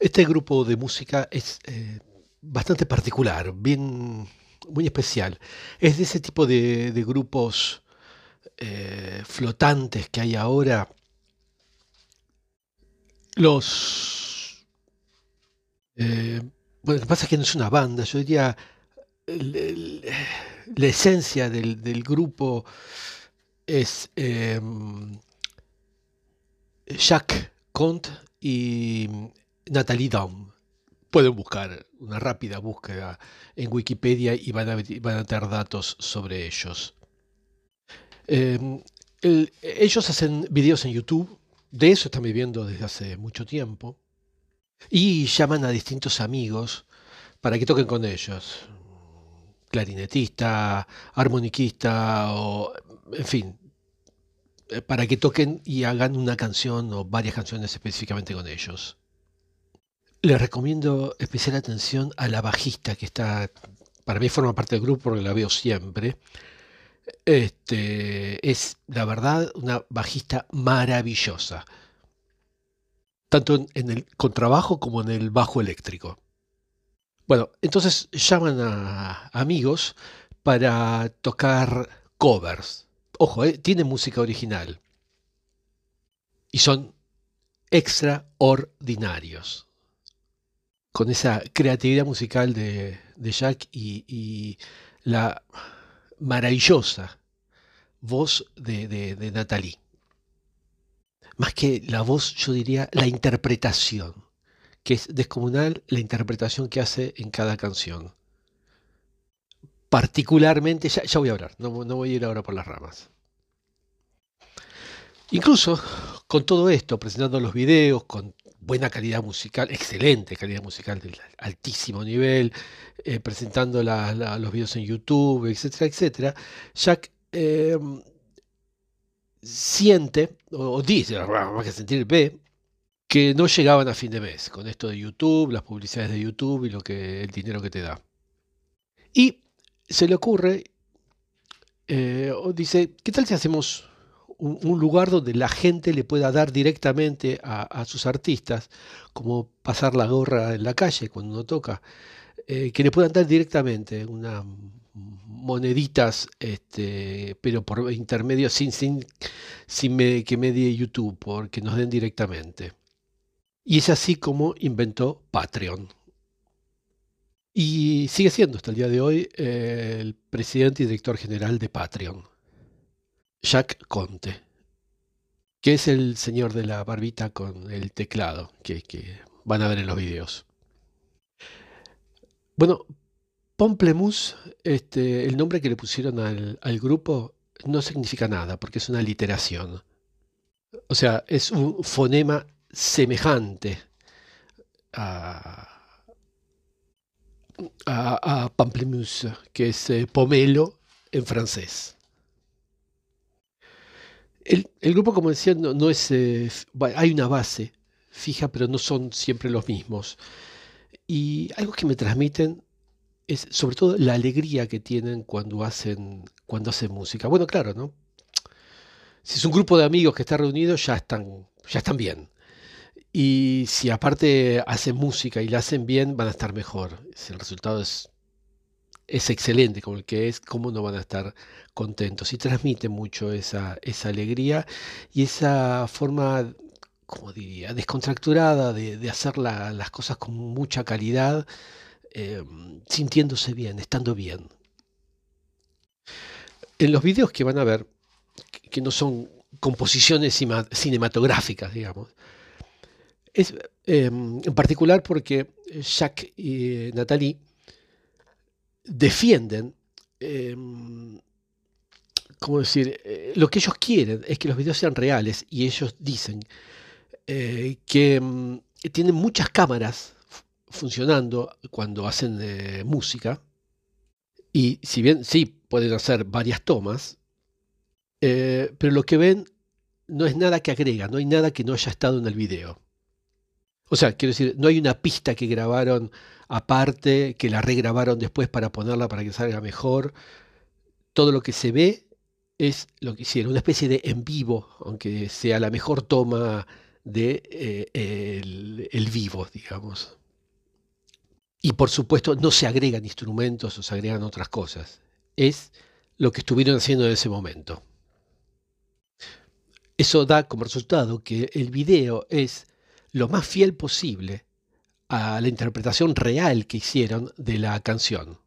Este grupo de música es eh, bastante particular, bien, muy especial. Es de ese tipo de, grupos eh, flotantes que hay ahora. Los... eh, bueno, lo que pasa es que no es una banda, yo diría la esencia del, del grupo es em, Jacques Comte y Nathalie Daum. Pueden buscar una rápida búsqueda en Wikipedia y van a, van a tener datos sobre ellos. Em, el- ellos hacen videos en YouTube, de eso están viviendo desde hace mucho tiempo, y llaman a distintos amigos para que toquen con ellos. Clarinetista, armoniquista o, en fin, eh, para que toquen y hagan una canción o varias canciones específicamente con ellos. Les recomiendo especial atención a la bajista que está, para mí forma parte del grupo porque la veo siempre. Este, es la verdad una bajista maravillosa, tanto en, el contrabajo como en el bajo eléctrico. Bueno, entonces llaman a amigos para tocar covers. Ojo, eh, tiene música original y son extraordinarios. Con esa creatividad musical de, de Jack y, la maravillosa voz de, de, de Natalie. Más que la voz, yo diría la interpretación, que es descomunal la interpretación que hace en cada canción. Particularmente, ya, ya voy a hablar, no, no voy a ir ahora por las ramas. Incluso con todo esto, presentando los videos con buena calidad musical, excelente calidad musical del altísimo nivel, eh, presentando los videos en YouTube, etcétera, etcétera, Jack eh, siente, o, dice, más que sentir, ve, que no llegaban a fin de mes con esto de YouTube, las publicidades de YouTube y lo que, el dinero que te da. Y se le ocurre, eh, dice, ¿qué tal si hacemos un, un lugar donde la gente le pueda dar directamente a, a sus artistas, como pasar la gorra en la calle cuando uno toca, eh, que le puedan dar directamente unas moneditas, este, pero por intermedio, sin, sin, sin me- que medie YouTube, porque nos den directamente. Y es así como inventó Patreon. Y sigue siendo hasta el día de hoy eh, el presidente y director general de Patreon, Jacques Conte, que es el señor de la barbita con el teclado que, van a ver en los videos. Bueno, Pamplemousse, este, el nombre que le pusieron al, grupo no significa nada, porque es una literación. O sea, es un fonema semejante a, a, a pamplemousse, que es eh, pomelo en francés. El, grupo, como decía, no, es. eh, hay una base fija, pero no son siempre los mismos. Y algo que me transmiten es sobre todo la alegría que tienen cuando hacen, cuando hacen música. Bueno, claro, ¿no? Si es un grupo de amigos que está reunido, ya están, ya están bien. Y si aparte hacen música y la hacen bien, van a estar mejor. Si el resultado es, es excelente como el que es, ¿cómo no van a estar contentos? Y transmite mucho esa, esa alegría y esa forma, como diría, descontracturada de, de hacer la- las cosas con mucha calidad, eh, sintiéndose bien, estando bien. En los videos que van a ver, que no son composiciones cinematográficas, digamos, es eh, en particular porque Jacques y Nathalie defienden, eh, ¿cómo decir? Eh, lo que ellos quieren es que los videos sean reales y ellos dicen eh, que mm, tienen muchas cámaras funcionando cuando hacen eh, música y si bien sí pueden hacer varias tomas, pero lo que ven no es nada que agrega, no hay nada que no haya estado en el video. O sea, quiero decir, no hay una pista que grabaron aparte, que la regrabaron después para ponerla para que salga mejor. Todo lo que se ve es lo que hicieron, una especie de en vivo, aunque sea la mejor toma de eh, el, vivo, digamos. Y por supuesto no se agregan instrumentos o se agregan otras cosas. Es lo que estuvieron haciendo en ese momento. Eso da como resultado que el video es lo más fiel posible a la interpretación real que hicieron de la canción.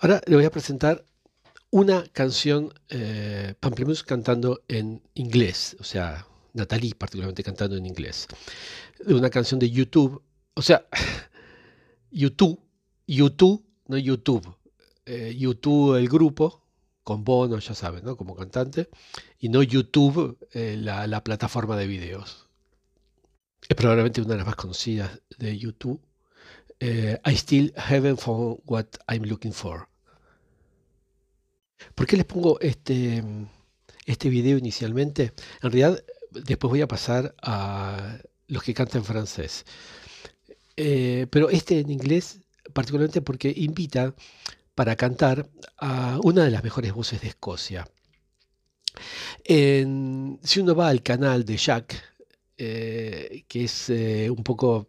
Ahora le voy a presentar una canción, eh, cantando en inglés, o sea, Natalie particularmente cantando en inglés, de una canción de YouTube, o sea, YouTube, YouTube, no YouTube, eh, YouTube el grupo, con Bono, ya saben, ¿no? como cantante, y no YouTube, eh, la, plataforma de videos. Es probablemente una de las más conocidas de YouTube. Eh, I still haven't found what I'm looking for. ¿Por qué les pongo este, este video inicialmente? En realidad, después voy a pasar a los que cantan en francés. Eh, pero este en inglés, particularmente porque invita para cantar a una de las mejores voces de Escocia. si uno va al canal de Jack, eh, que es eh, un poco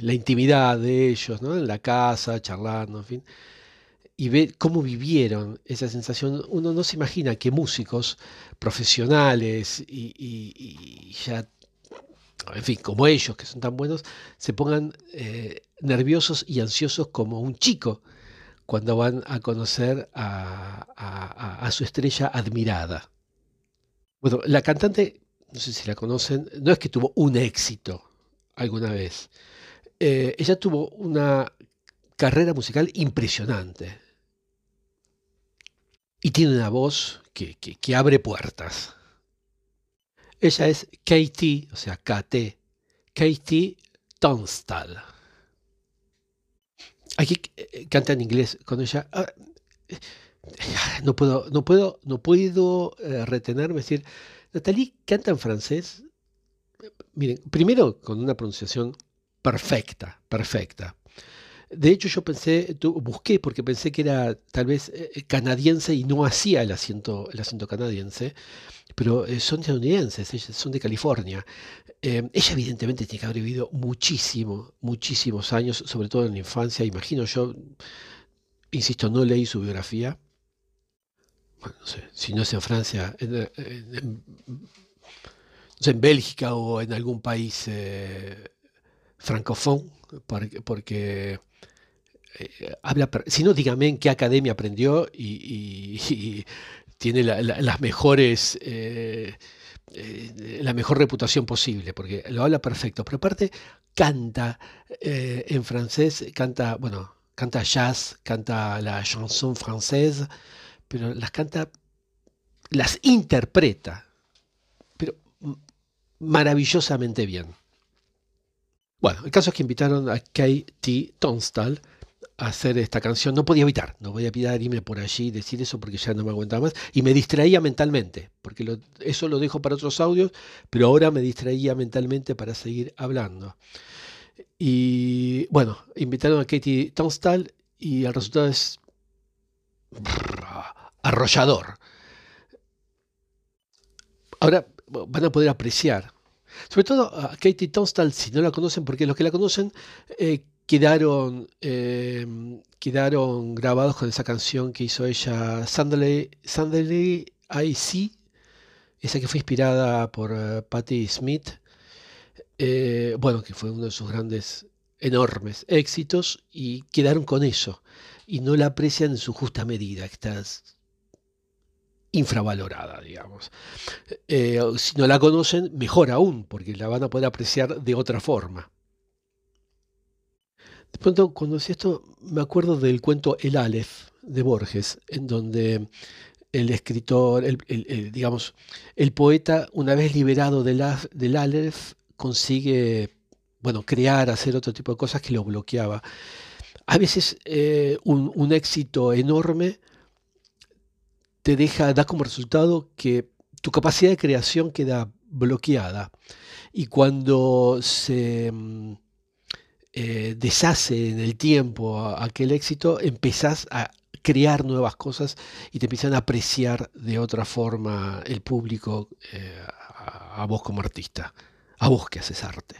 la intimidad de ellos, ¿no? en la casa, charlando, en fin, y ve cómo vivieron esa sensación, uno no se imagina que músicos profesionales y, ya, en fin, como ellos, que son tan buenos, se pongan eh, nerviosos y ansiosos como un chico cuando van a conocer a, su estrella admirada. Bueno, la cantante, no sé si la conocen, no es que tuvo un éxito alguna vez. Eh, ella tuvo una carrera musical impresionante y tiene una voz que, abre puertas. Ella es Katie, o sea, KT, Katie Tunstall. Aquí eh, canta en inglés con ella. Ah, eh, no puedo, no puedo, no puedo retenerme, decir, Natalie canta en francés. Miren, primero con una pronunciación perfecta, perfecta. De hecho, yo pensé, busqué porque pensé que era tal vez eh, eh, canadiense y no hacía el acento, el acento canadiense, pero eh, son estadounidenses, son de California. ella evidentemente tiene que haber vivido muchísimo, muchísimos años, sobre todo en la infancia, imagino yo, insisto, no leí su biografía. Bueno, no sé, si no es en Francia, en, en Bélgica o en algún país eh, francófono, porque eh, habla, si no, dígame en qué academia aprendió y, tiene las mejores, eh, eh, la mejor reputación posible, porque lo habla perfecto, pero aparte canta en francés, canta, bueno, canta jazz, canta la chanson française, pero las canta, las interpreta, pero maravillosamente bien. Bueno, el caso es que invitaron a Katie Tonstal hacer esta canción, no podía evitar, no voy a evitar irme por allí y decir eso porque ya no me aguantaba más, y me distraía mentalmente, porque eso lo dejo para otros audios, pero ahora me distraía mentalmente para seguir hablando. Y bueno, invitaron a Katie Tunstall y el resultado es arrollador. Ahora van a poder apreciar, sobre todo a Katie Tunstall, si no la conocen, porque los que la conocen eh, quedaron, em, quedaron grabados con esa canción que hizo ella, Sandley, I See, esa que fue inspirada por uh, Patti Smith, eh, bueno, que fue uno de sus grandes, enormes éxitos, y quedaron con eso, y no la aprecian en su justa medida, está infravalorada, digamos. Eh, si no la conocen, mejor aún, porque la van a poder apreciar de otra forma. De pronto, cuando decía esto, me acuerdo del cuento El Aleph de Borges, en donde el escritor, el, digamos, el poeta, una vez liberado del, del Aleph, consigue, bueno, crear, hacer otro tipo de cosas que lo bloqueaba. A veces eh, un, éxito enorme te deja, da como resultado que tu capacidad de creación queda bloqueada. Y cuando se mm, eh, deshace en el tiempo aquel éxito, empezás a crear nuevas cosas y te empiezan a apreciar de otra forma el público, eh, a, vos como artista, a vos que haces arte.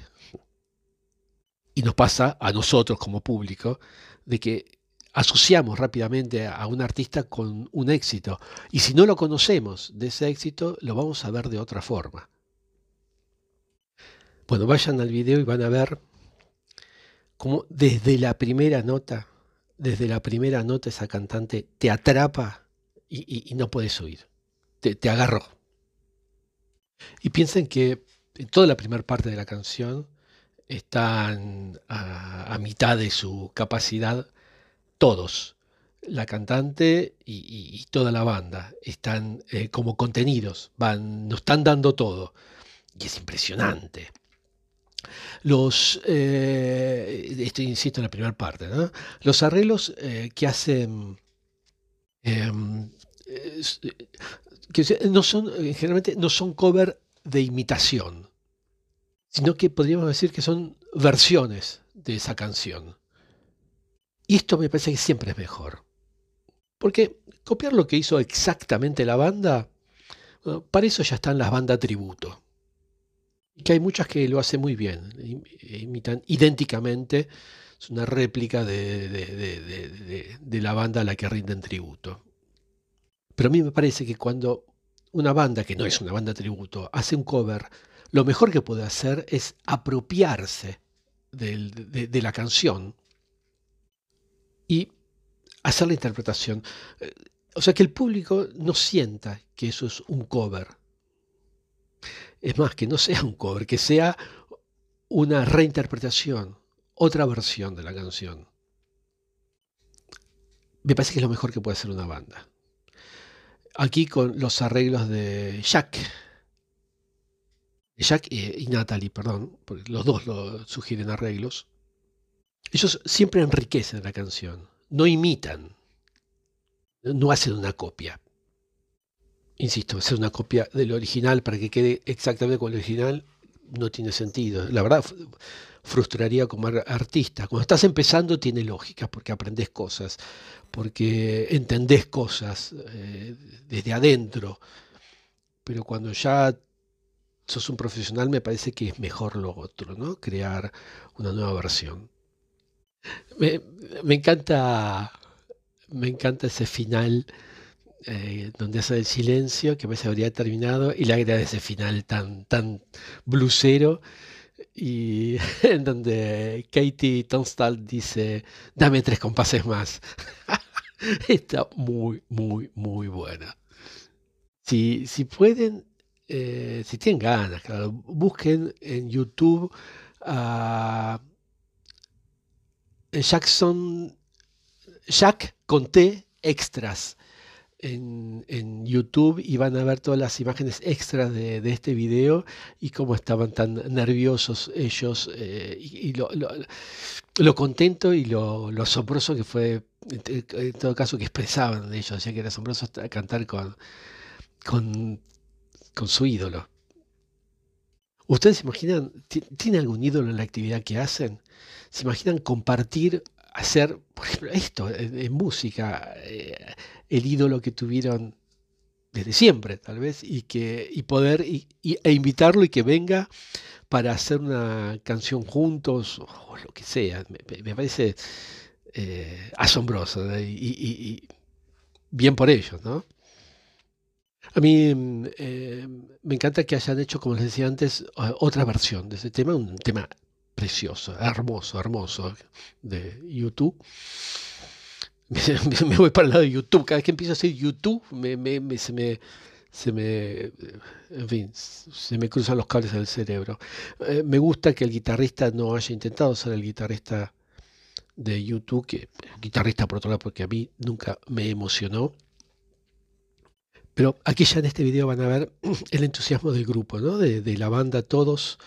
Y nos pasa a nosotros como público de que asociamos rápidamente a un artista con un éxito. Y si no lo conocemos de ese éxito, lo vamos a ver de otra forma. Bueno, vayan al video y van a ver cómo desde la primera nota, desde la primera nota esa cantante te atrapa y, no puedes huir. Te, te agarró. Y piensen que en toda la primera parte de la canción están a, mitad de su capacidad todos. La cantante y, toda la banda están eh, como contenidos, van, nos están dando todo. Y es impresionante. Los, eh, esto insisto en la primera parte, los arreglos eh, que hacen, em, que no son, generalmente no son cover de imitación, sino que podríamos decir que son versiones de esa canción. Y esto me parece que siempre es mejor. Porque copiar lo que hizo exactamente la banda, para eso ya están las bandas tributo. Y que hay muchas que lo hacen muy bien, imitan idénticamente, es una réplica de, de, la banda a la que rinden tributo. Pero a mí me parece que cuando una banda, que no es una banda tributo, hace un cover, lo mejor que puede hacer es apropiarse de, la canción y hacer la interpretación. Eh, o sea, que el público no sienta que eso es un cover. Es más, que no sea un cover, que sea una reinterpretación, otra versión de la canción. Me parece que es lo mejor que puede hacer una banda. Aquí con los arreglos de Jack, Jack y, Natalie, perdón, porque los dos lo sugieren arreglos, ellos siempre enriquecen la canción, no imitan, no hacen una copia. Insisto, hacer una copia del original para que quede exactamente como el original no tiene sentido. La verdad, frustraría como artista. Cuando estás empezando tiene lógica, porque aprendes cosas, porque entendés cosas eh, desde adentro. Pero cuando ya sos un profesional, me parece que es mejor lo otro, ¿no? Crear una nueva versión. Me, encanta, me encanta ese final eh, donde hace el silencio, que a veces habría terminado, y la idea de ese final tan, tan blusero, y en donde Katie Tunstall dice, dame tres compases más. Está muy, muy, muy buena. Si, si pueden, eh, si tienen ganas, claro, busquen en YouTube a Jackson, Jack Conté Extras en, YouTube y van a ver todas las imágenes extras de, este video y cómo estaban tan nerviosos ellos eh, y, lo, contento y lo, asombroso que fue, en, todo caso, que expresaban de ellos, decía que era asombroso cantar con, con con su ídolo. ¿Ustedes se imaginan, tiene algún ídolo en la actividad que hacen? ¿Se imaginan compartir, hacer, por ejemplo, esto en, música, eh, el ídolo que tuvieron desde siempre, tal vez, y, que, y poder e invitarlo y que venga para hacer una canción juntos o lo que sea? Me, parece eh, asombroso y, bien por ellos, ¿no? A mí mm, eh, me encanta que hayan hecho, como les decía antes, otra versión de ese tema, un tema precioso, hermoso, hermoso de YouTube. Me, voy para el lado de YouTube. Cada vez que empiezo a hacer YouTube, me, se me se me, en fin, se me cruzan los cables del cerebro. Eh, me gusta que el guitarrista no haya intentado ser el guitarrista de YouTube, que guitarrista por otro lado, porque a mí nunca me emocionó. Pero aquí ya en este video van a ver el entusiasmo del grupo, ¿no? de, la banda, todos,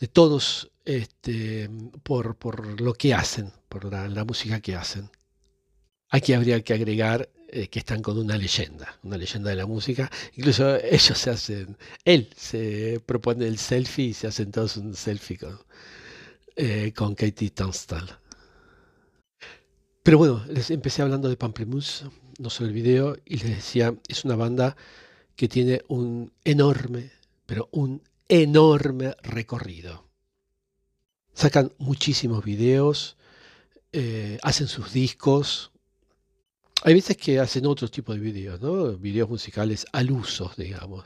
de todos este, por, por, lo que hacen, por la, música que hacen. Aquí habría que agregar eh, que están con una leyenda, una leyenda de la música. Incluso ellos se hacen, él se propone el selfie y se hacen todos un selfie con, eh, con Katie Tunstall. Pero bueno, les empecé hablando de Pamplemousse, no solo el video, y les decía, es una banda que tiene un enorme pero un enorme recorrido. Sacan muchísimos videos, eh, hacen sus discos. Hay veces que hacen otro tipo de videos, ¿no? Videos musicales al uso, digamos.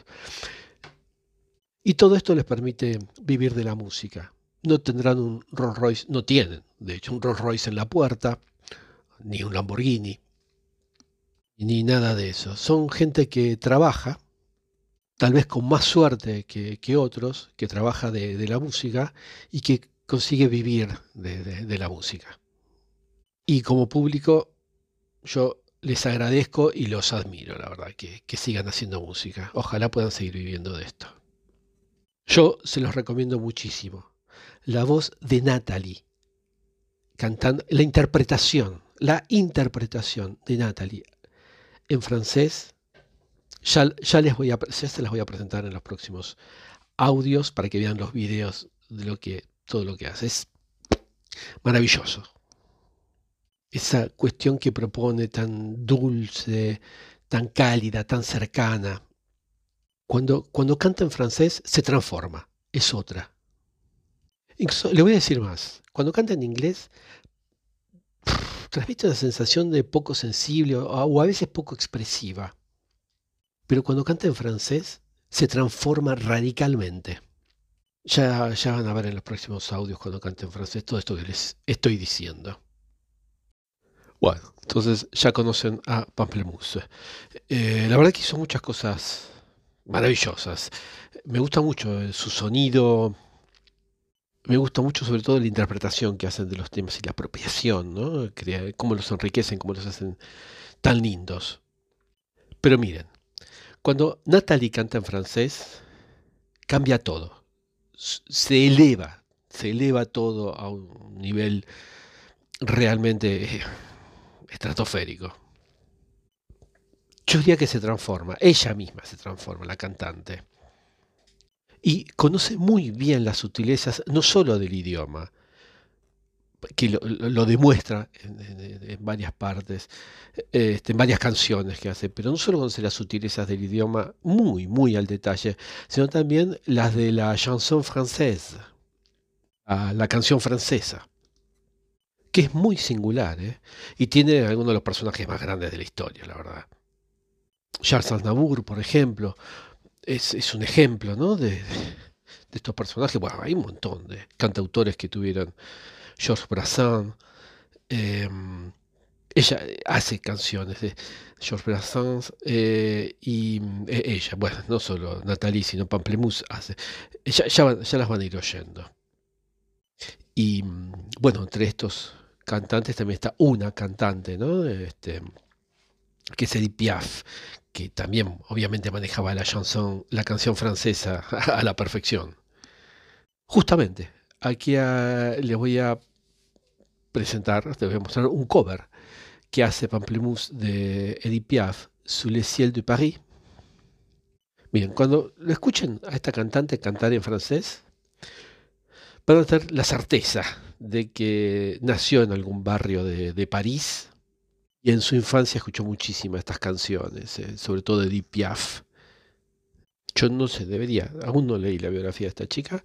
Y todo esto les permite vivir de la música. No tendrán un Rolls Royce, no tienen, de hecho, un Rolls Royce en la puerta, ni un Lamborghini, ni nada de eso. Son gente que trabaja, tal vez con más suerte que, otros, que trabaja de, la música y que consigue vivir de, la música. Y como público, yo les agradezco y los admiro, la verdad, que, que sigan haciendo música. Ojalá puedan seguir viviendo de esto. Yo se los recomiendo muchísimo. La voz de Natalie, cantando, la interpretación, la interpretación de Natalie en francés, ya, ya, les voy ya se las voy a presentar en los próximos audios para que vean los videos de lo que, todo lo que hace. Es maravilloso. Esa cuestión que propone tan dulce, tan cálida, tan cercana. Cuando, cuando canta en francés se transforma, es otra. le voy a decir más, cuando canta en inglés transmite una sensación de poco sensible o a veces poco expresiva. Pero cuando canta en francés se transforma radicalmente. Ya, van a ver en los próximos audios cuando cante en francés todo esto que les estoy diciendo. Bueno, entonces ya conocen a Pamplemousse. Eh, la verdad que hizo muchas cosas maravillosas. Me gusta mucho su sonido, me gusta mucho sobre todo la interpretación que hacen de los temas y la apropiación, ¿no? cómo los enriquecen, cómo los hacen tan lindos. Pero miren, cuando Natalie canta en francés, cambia todo. Se eleva, se eleva todo a un nivel realmente eh, estratosférico. Yo diría que se transforma, ella misma se transforma, la cantante. Y conoce muy bien las sutilezas, no solo del idioma, que lo, demuestra en, varias partes, este, en varias canciones que hace, pero no solo conoce las sutilezas del idioma muy, muy al detalle, sino también las de la chanson française, la canción francesa, que es muy singular, ¿eh? y tiene algunos de los personajes más grandes de la historia, la verdad. Charles Aznavour, por ejemplo, es, un ejemplo ¿no? de, estos personajes. Bueno, hay un montón de cantautores que tuvieron. Georges Brassens. Em, ella hace canciones de Georges Brassens eh, y e, ella, bueno, no solo Nathalie, sino Pamplemousse hace. Ya, ya, las van a ir oyendo. Y bueno, entre estos cantantes también está una cantante, ¿no? Este, que es Edith Piaf, que también obviamente manejaba la canción francesa a la perfección. Justamente, aquí les voy a presentar, les voy a mostrar un cover que hace Pamplemousse de Edith Piaf, Sous les ciels de Paris. Miren, cuando lo escuchen a esta cantante cantar en francés, van a tener la certeza de que nació en algún barrio de, de París y en su infancia escuchó muchísimas estas canciones, eh, sobre todo de Deep Piaf. Yo no sé, debería, aún no leí la biografía de esta chica,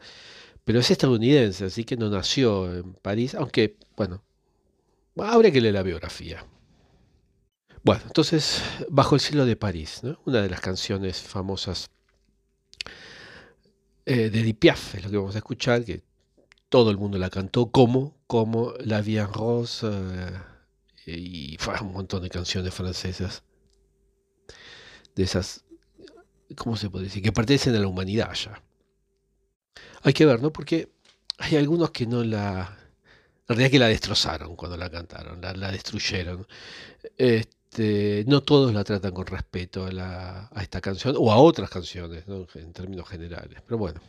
pero es estadounidense, así que no nació en París, aunque, bueno, habría que leer la biografía. Bueno, entonces, Bajo el cielo de París, una de las canciones famosas eh, de Deep Piaf, es lo que vamos a escuchar, que todo el mundo la cantó como, como La Vie en Rose. Y fue un montón de canciones francesas de esas, ¿cómo se puede decir? Que pertenecen a la humanidad ya. Hay que ver, ¿no? Porque hay algunos que no la... En realidad que la destrozaron cuando la cantaron, la, destruyeron. Este, no todos la tratan con respeto a, a esta canción o a otras canciones, ¿no? en términos generales. Pero bueno.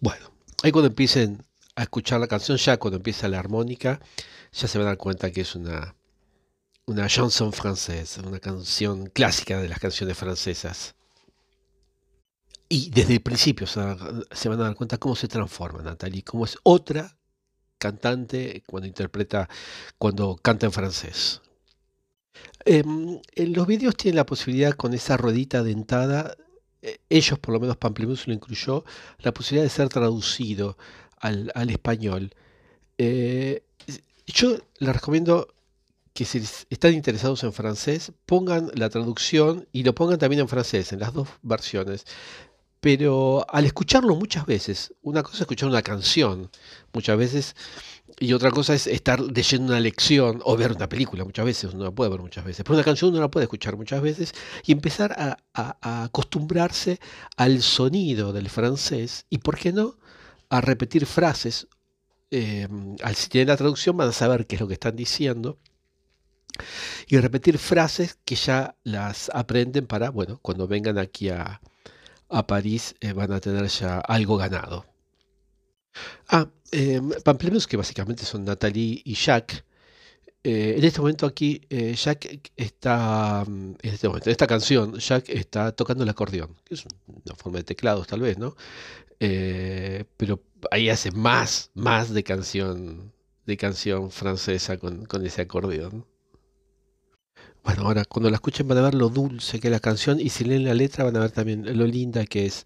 Bueno, ahí cuando empiecen a escuchar la canción, ya cuando empieza la armónica, ya se van a dar cuenta que es una, una chanson francesa, una canción clásica de las canciones francesas. Y desde el principio se, van a dar cuenta cómo se transforma Nathalie, cómo es otra cantante cuando interpreta, cuando canta en francés. Em, en los vídeos tienen la posibilidad con esa ruedita dentada eh, ellos, por lo menos Pamplemousse lo incluyó, la posibilidad de ser traducido al, español. Eh, yo les recomiendo que si están interesados en francés, pongan la traducción y lo pongan también en francés, en las dos versiones. Pero al escucharlo muchas veces, una cosa es escuchar una canción, muchas veces, y otra cosa es estar leyendo una lección o ver una película, muchas veces, uno la puede ver muchas veces, pero una canción uno la puede escuchar muchas veces y empezar a, acostumbrarse al sonido del francés y, ¿por qué no?, a repetir frases. Eh, al si tienen la traducción van a saber qué es lo que están diciendo y repetir frases que ya las aprenden para, bueno, cuando vengan aquí a, París eh, van a tener ya algo ganado. Ah, eh, que básicamente son Nathalie y Jacques. Eh, en este momento aquí, eh, Jack está, en este momento, en esta canción, Jack está tocando el acordeón, que es una forma de teclados tal vez, ¿no? Pero ahí hace más, más de canción, de canción francesa con, con ese acordeón. Bueno, ahora cuando la escuchen van a ver lo dulce que es la canción y si leen la letra van a ver también lo linda que es.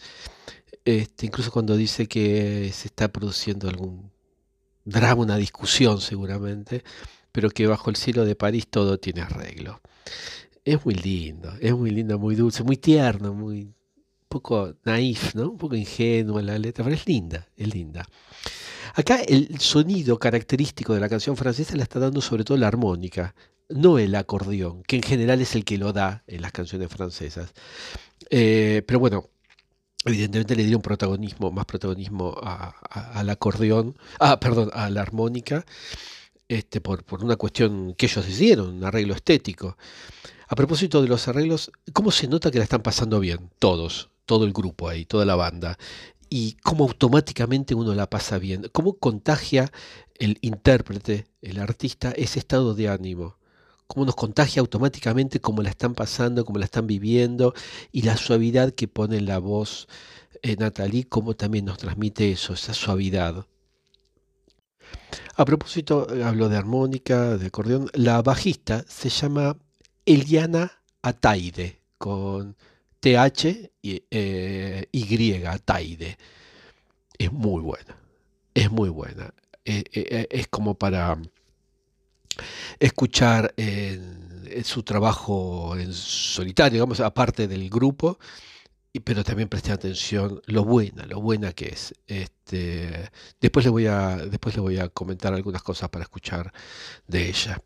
Este, incluso cuando dice que se está produciendo algún drama, una discusión seguramente, pero que bajo el cielo de París todo tiene arreglo. Es muy lindo, es muy lindo, muy dulce, muy tierno, muy poco naif, ¿no? Un poco ingenuo la letra, pero es linda, es linda. Acá el sonido característico de la canción francesa la está dando sobre todo la armónica no el acordeón, que en general es el que lo da en las canciones francesas. Eh, pero bueno, evidentemente le dieron protagonismo, más protagonismo al acordeón, ah, perdón, a la armónica, este, por, por una cuestión que ellos hicieron, un arreglo estético. A propósito de los arreglos, ¿cómo se nota que la están pasando bien? Todos, todo el grupo ahí, toda la banda. Y cómo automáticamente uno la pasa bien. Cómo contagia el intérprete, el artista, ese estado de ánimo cómo nos contagia automáticamente, cómo la están pasando, cómo la están viviendo, y la suavidad que pone la voz eh, Natalie, cómo también nos transmite eso, esa suavidad. A propósito, eh, hablo de armónica, de acordeón, la bajista se llama Eliana Ataide, con TH y eh, Y, Ataide. Es muy buena, es muy buena. es como para escuchar su trabajo en solitario, digamos, aparte del grupo, pero también prestar atención lo buena, lo buena que es. Este, después, le voy a, después le voy a comentar algunas cosas para escuchar de ella.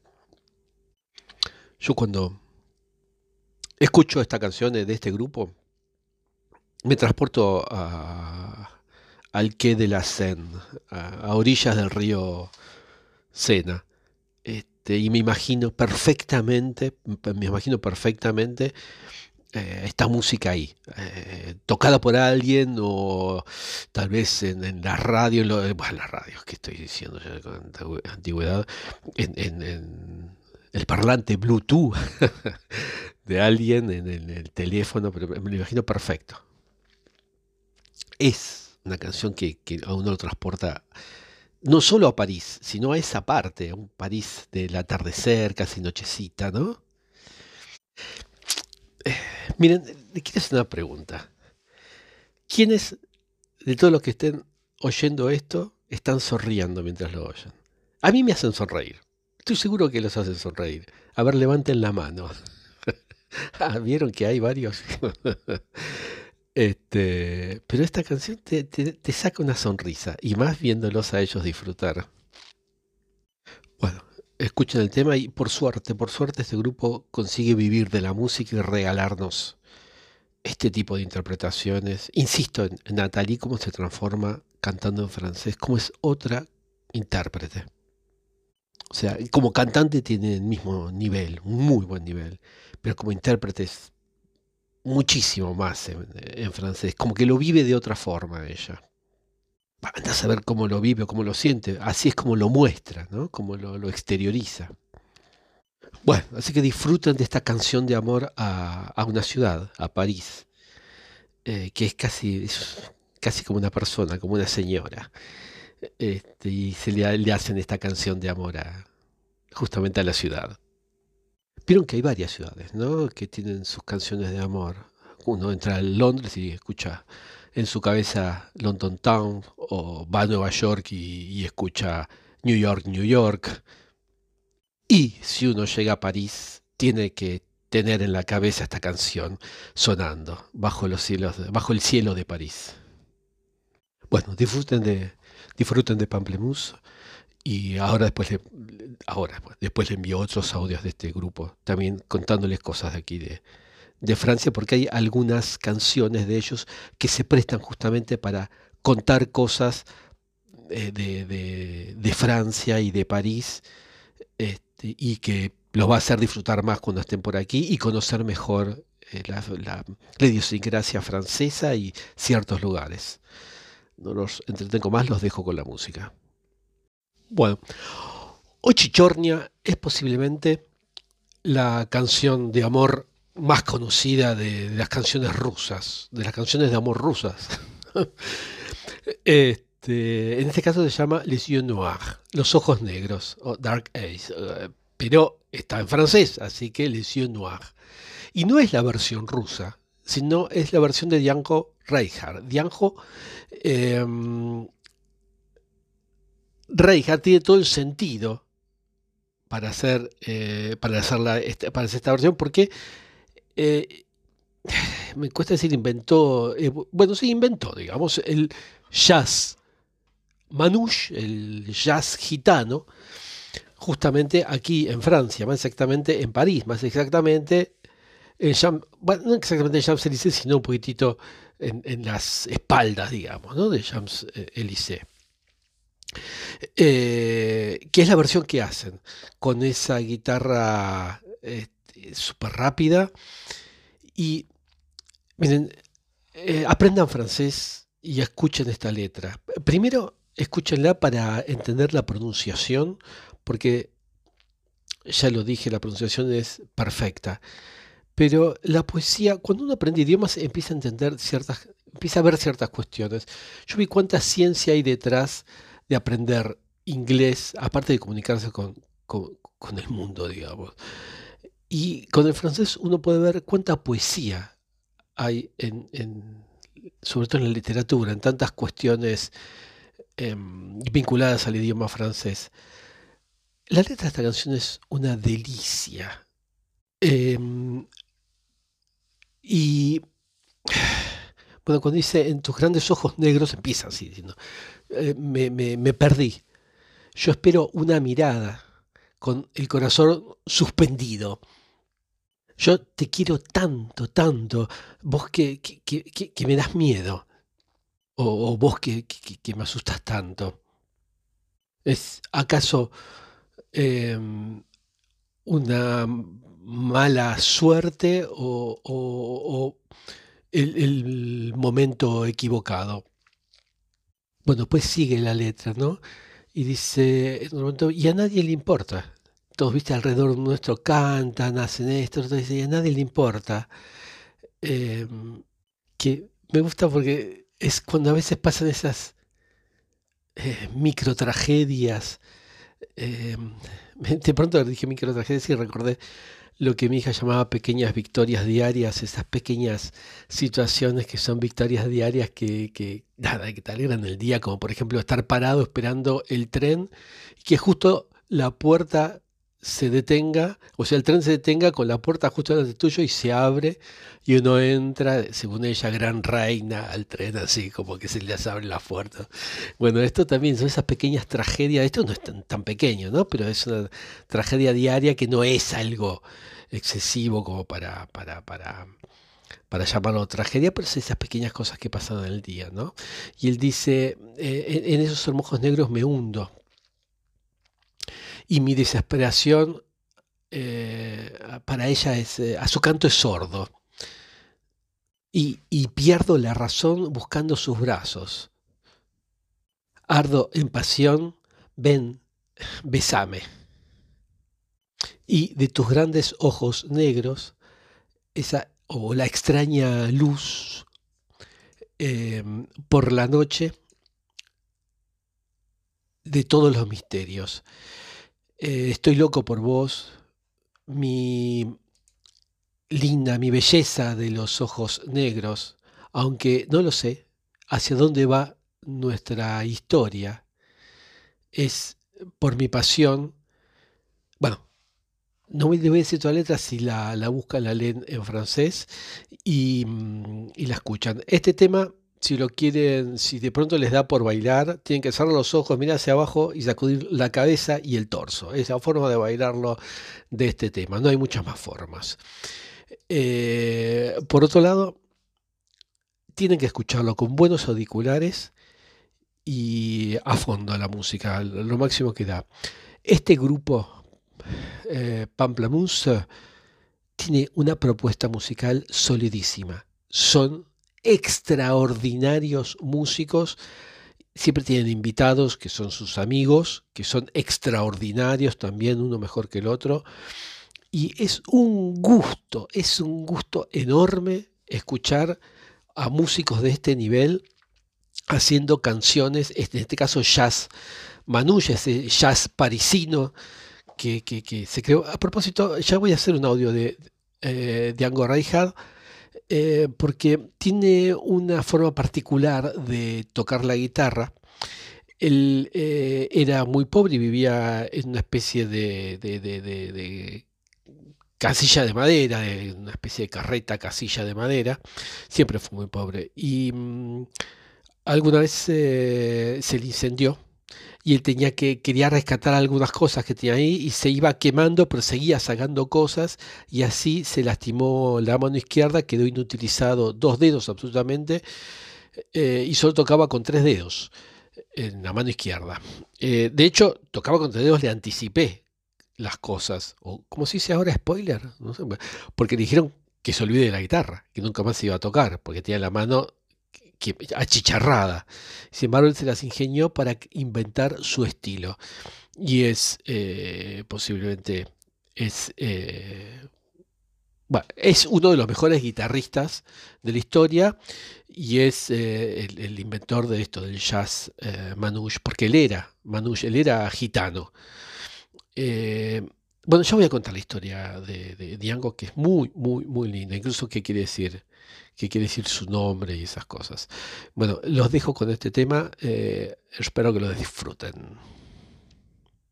Yo cuando escucho esta canción de este grupo, me transporto al qué de la Seine, a orillas del río Sena. Este, y me imagino perfectamente, me imagino perfectamente eh, esta música ahí, eh, tocada por alguien o tal vez en, la radio, en, lo, bueno, las radios que estoy diciendo ya con antigüedad, en, el parlante Bluetooth de alguien en, el teléfono, pero me lo imagino perfecto. Es una canción que, a uno lo transporta no solo a París, sino a esa parte, un París del atardecer, casi nochecita, ¿no? Eh, miren, le quiero hacer una pregunta. ¿Quiénes de todos los que estén oyendo esto están sonriendo mientras lo oyen? A mí me hacen sonreír. Estoy seguro que los hacen sonreír. A ver, levanten la mano. ah, vieron que hay varios. Este, pero esta canción te, saca una sonrisa y más viéndolos a ellos disfrutar. Bueno, escuchen el tema y por suerte, por suerte este grupo consigue vivir de la música y regalarnos este tipo de interpretaciones. Insisto en, Nathalie, cómo se transforma cantando en francés, cómo es otra intérprete. O sea, como cantante tiene el mismo nivel, un muy buen nivel, pero como intérprete es muchísimo más en, francés, como que lo vive de otra forma ella. Anda a saber cómo lo vive o cómo lo siente, así es como lo muestra, ¿no? como lo, exterioriza. Bueno, así que disfruten de esta canción de amor a, una ciudad, a París, eh, que es casi, casi como una persona, como una señora. Este, y se le, hacen esta canción de amor a, justamente a la ciudad. Vieron que hay varias ciudades, ¿no? Que tienen sus canciones de amor. uno entra a Londres y escucha en su cabeza London Town o va a Nueva York y, escucha New York, New York. Y si uno llega a París, tiene que tener en la cabeza esta canción sonando bajo los cielos, bajo el cielo de París. Bueno, disfruten de, disfruten de Pamplemousse y ahora después le, ahora después le envío otros audios de este grupo, también contándoles cosas de aquí de, de Francia, porque hay algunas canciones de ellos que se prestan justamente para contar cosas eh, de, Francia y de París, este, y que los va a hacer disfrutar más cuando estén por aquí y conocer mejor eh, la, la, idiosincrasia francesa y ciertos lugares. No los entretengo más, los dejo con la música. Bueno, hoy Chichornia es posiblemente la canción de amor más conocida de, las canciones rusas, de las canciones de amor rusas. este, en este caso se llama Les yeux noirs, los ojos negros, o Dark Eyes, eh, pero está en francés, así que Les yeux noirs. Y no es la versión rusa, sino es la versión de Dianjo Reinhardt. Dianjo eh, Reinhardt tiene todo el sentido para hacer, eh, para, hacer este, para hacer esta versión, porque eh, me cuesta decir inventó, eh, bueno, sí, inventó, digamos, el jazz manouche, el jazz gitano, justamente aquí en Francia, más exactamente en París, más exactamente en no exactamente en Champs-Élysées, sino un poquitito en, las espaldas, digamos, de Champs-Élysées. Eh, que es la versión que hacen con esa guitarra este, súper rápida. Y miren, eh, aprendan francés y escuchen esta letra. Primero, escúchenla para entender la pronunciación, porque ya lo dije, la pronunciación es perfecta. Pero la poesía, cuando uno aprende idiomas, empieza a entender ciertas, empieza a ver ciertas cuestiones. Yo vi cuánta ciencia hay detrás de aprender inglés, aparte de comunicarse con, el mundo, digamos. Y con el francés uno puede ver cuánta poesía hay, en, sobre todo en la literatura, en tantas cuestiones em, vinculadas al idioma francés. La letra de esta canción es una delicia. Em, y bueno, cuando dice en tus grandes ojos negros, empieza así diciendo, eh, me, perdí. Yo espero una mirada con el corazón suspendido. Yo te quiero tanto, tanto, vos que, que, me das miedo, o, vos que, me asustas tanto. ¿Es acaso em, una mala suerte o, el, momento equivocado? Bueno, pues sigue la letra, ¿no? Y dice, y a nadie le importa. Todos, viste, alrededor nuestro cantan, hacen esto, y a nadie le importa. Em, que me gusta porque es cuando a veces pasan esas eh, micro tragedias. Em, de pronto dije micro tragedias y recordé lo que mi hija llamaba pequeñas victorias diarias, esas pequeñas situaciones que son victorias diarias que, que nada, que te alegran el día, como por ejemplo estar parado esperando el tren, y que justo la puerta se detenga, o sea, el tren se detenga con la puerta justo delante tuyo y se abre y uno entra, según ella, gran reina al tren, así como que se les abre la puerta. Bueno, esto también son esas pequeñas tragedias, esto no es tan, tan pequeño, ¿no? Pero es una tragedia diaria que no es algo excesivo como para, para, para, para llamarlo tragedia, pero es esas pequeñas cosas que pasan en el día, ¿no? Y él dice, eh, en esos hermosos negros me hundo, y mi desesperación eh, para ella es, eh, a su canto es sordo. Y, y, pierdo la razón buscando sus brazos. Ardo en pasión, ven, besame. Y de tus grandes ojos negros, esa, o la extraña luz em, por la noche de todos los misterios. Eh, estoy loco por vos, mi, linda, mi belleza de los ojos negros, aunque no lo sé hacia dónde va nuestra historia. Es por mi pasión. Bueno, no me voy a decir toda la letra si la, buscan, la leen en francés y, mm, y la escuchan. Este tema si lo quieren, si de pronto les da por bailar, tienen que cerrar los ojos, mirar hacia abajo y sacudir la cabeza y el torso. Esa forma de bailarlo de este tema. No hay muchas más formas. Eh, por otro lado, tienen que escucharlo con buenos auriculares y a fondo la música, lo máximo que da. Este grupo, eh, tiene una propuesta musical solidísima. Son extraordinarios músicos. Siempre tienen invitados que son sus amigos, que son extraordinarios también, uno mejor que el otro. Y es un gusto, es un gusto enorme escuchar a músicos de este nivel haciendo canciones, en este caso jazz. Manouche, ese jazz parisino que, se creó. A propósito, ya voy a hacer un audio de, eh, de Ango eh, porque tiene una forma particular de tocar la guitarra. Él eh, era muy pobre y vivía en una especie de, casilla de madera, de una especie de carreta, casilla de madera. Siempre fue muy pobre. Y mm, alguna vez eh, se le incendió y él tenía que, quería rescatar algunas cosas que tenía ahí y se iba quemando, pero seguía sacando cosas y así se lastimó la mano izquierda, quedó inutilizado dos dedos absolutamente eh, y solo tocaba con tres dedos en la mano izquierda. Eh, de hecho, tocaba con tres dedos, le anticipé las cosas, o como se dice ahora, spoiler, no sé, porque dijeron que se olvide de la guitarra, que nunca más se iba a tocar, porque tenía la mano achicharrada. Sin embargo, él se las ingenió para inventar su estilo. Y es eh, posiblemente es, eh, es uno de los mejores guitarristas de la historia y es eh, el, inventor de esto, del jazz Manouche, porque él era Manouche, él era gitano. bueno, yo voy a contar la historia de, de Diango, que es muy, muy, muy linda. Incluso, ¿qué quiere decir? Qué quiere decir su nombre y esas cosas. Bueno, los dejo con este tema, eh, espero que lo disfruten.